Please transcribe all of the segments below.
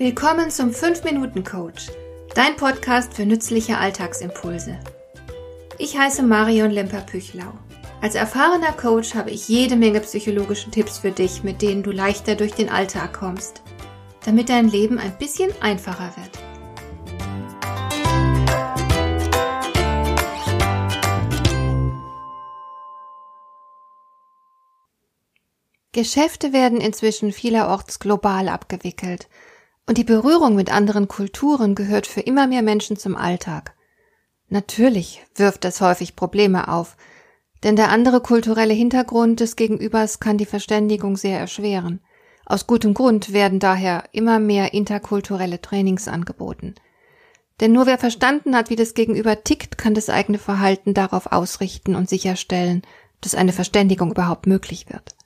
Willkommen zum 5-Minuten-Coach, dein Podcast für nützliche Alltagsimpulse. Ich heiße Marion Lemper-Püchlau. Als erfahrener Coach habe ich jede Menge psychologische Tipps für dich, mit denen du leichter durch den Alltag kommst, damit dein Leben ein bisschen einfacher wird. Geschäfte werden inzwischen vielerorts global abgewickelt und die Berührung mit anderen Kulturen gehört für immer mehr Menschen zum Alltag. Natürlich wirft das häufig Probleme auf, denn der andere kulturelle Hintergrund des Gegenübers kann die Verständigung sehr erschweren. Aus gutem Grund werden daher immer mehr interkulturelle Trainings angeboten. Denn nur wer verstanden hat, wie das Gegenüber tickt, kann das eigene Verhalten darauf ausrichten und sicherstellen, dass eine Verständigung überhaupt möglich wird.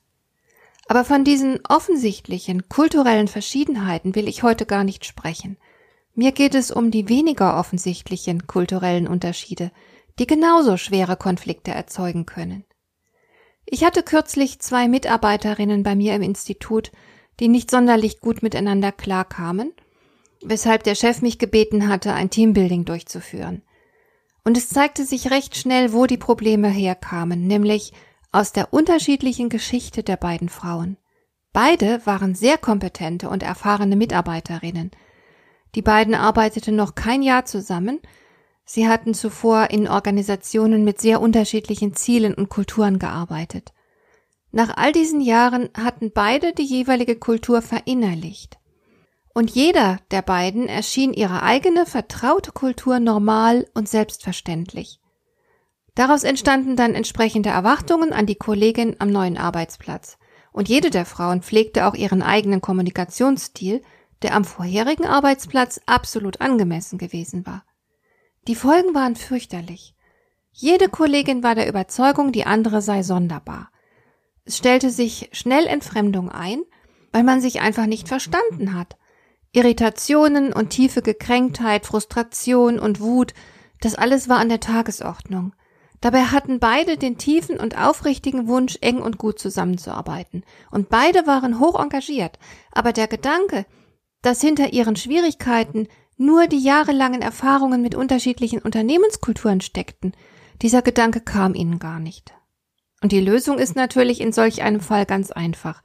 Aber von diesen offensichtlichen kulturellen Verschiedenheiten will ich heute gar nicht sprechen. Mir geht es um die weniger offensichtlichen kulturellen Unterschiede, die genauso schwere Konflikte erzeugen können. Ich hatte kürzlich zwei Mitarbeiterinnen bei mir im Institut, die nicht sonderlich gut miteinander klarkamen, weshalb der Chef mich gebeten hatte, ein Teambuilding durchzuführen. Und es zeigte sich recht schnell, wo die Probleme herkamen, nämlich aus der unterschiedlichen Geschichte der beiden Frauen. Beide waren sehr kompetente und erfahrene Mitarbeiterinnen. Die beiden arbeiteten noch kein Jahr zusammen, sie hatten zuvor in Organisationen mit sehr unterschiedlichen Zielen und Kulturen gearbeitet. Nach all diesen Jahren hatten beide die jeweilige Kultur verinnerlicht. Und jeder der beiden erschien ihre eigene vertraute Kultur normal und selbstverständlich. Daraus entstanden dann entsprechende Erwartungen an die Kollegin am neuen Arbeitsplatz. Und jede der Frauen pflegte auch ihren eigenen Kommunikationsstil, der am vorherigen Arbeitsplatz absolut angemessen gewesen war. Die Folgen waren fürchterlich. Jede Kollegin war der Überzeugung, die andere sei sonderbar. Es stellte sich schnell Entfremdung ein, weil man sich einfach nicht verstanden hat. Irritationen und tiefe Gekränktheit, Frustration und Wut, das alles war an der Tagesordnung. Dabei hatten beide den tiefen und aufrichtigen Wunsch, eng und gut zusammenzuarbeiten. Und beide waren hoch engagiert. Aber der Gedanke, dass hinter ihren Schwierigkeiten nur die jahrelangen Erfahrungen mit unterschiedlichen Unternehmenskulturen steckten, dieser Gedanke kam ihnen gar nicht. Und die Lösung ist natürlich in solch einem Fall ganz einfach.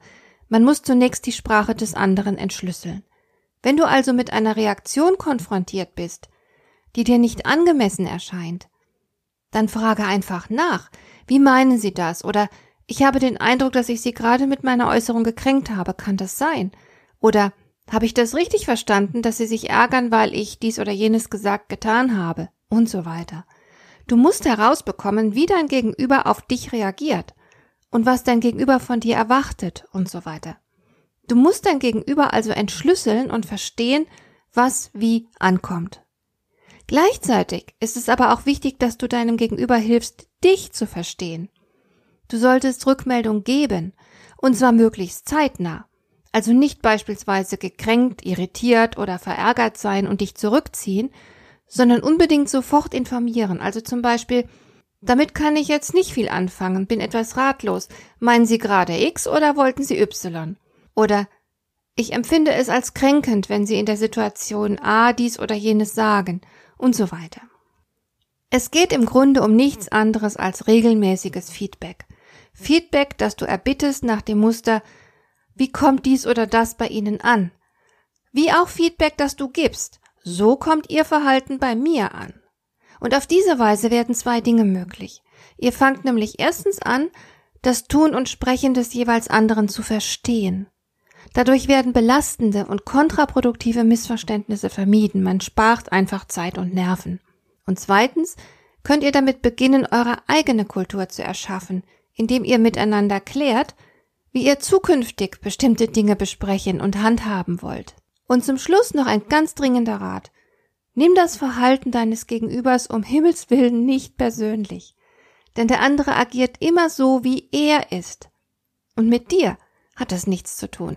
Man muss zunächst die Sprache des anderen entschlüsseln. Wenn du also mit einer Reaktion konfrontiert bist, die dir nicht angemessen erscheint, dann frage einfach nach. Wie meinen Sie das? Oder ich habe den Eindruck, dass ich Sie gerade mit meiner Äußerung gekränkt habe. Kann das sein? Oder habe ich das richtig verstanden, dass Sie sich ärgern, weil ich dies oder jenes gesagt getan habe? Und so weiter. Du musst herausbekommen, wie dein Gegenüber auf dich reagiert und was dein Gegenüber von dir erwartet und so weiter. Du musst dein Gegenüber also entschlüsseln und verstehen, was wie ankommt. Gleichzeitig ist es aber auch wichtig, dass du deinem Gegenüber hilfst, dich zu verstehen. Du solltest Rückmeldung geben, und zwar möglichst zeitnah. Also nicht beispielsweise gekränkt, irritiert oder verärgert sein und dich zurückziehen, sondern unbedingt sofort informieren. Also zum Beispiel, damit kann ich jetzt nicht viel anfangen, bin etwas ratlos. Meinen Sie gerade X oder wollten Sie Y? Oder ich empfinde es als kränkend, wenn Sie in der Situation A dies oder jenes sagen und so weiter. Es geht im Grunde um nichts anderes als regelmäßiges Feedback. Feedback, das du erbittest nach dem Muster, wie kommt dies oder das bei Ihnen an? Wie auch Feedback, das du gibst, so kommt Ihr Verhalten bei mir an. Und auf diese Weise werden zwei Dinge möglich. Ihr fangt nämlich erstens an, das Tun und Sprechen des jeweils anderen zu verstehen. Dadurch werden belastende und kontraproduktive Missverständnisse vermieden. Man spart einfach Zeit und Nerven. Und zweitens könnt ihr damit beginnen, eure eigene Kultur zu erschaffen, indem ihr miteinander klärt, wie ihr zukünftig bestimmte Dinge besprechen und handhaben wollt. Und zum Schluss noch ein ganz dringender Rat. Nimm das Verhalten deines Gegenübers um Himmels willen nicht persönlich. Denn der andere agiert immer so, wie er ist. Und mit dir hat das nichts zu tun.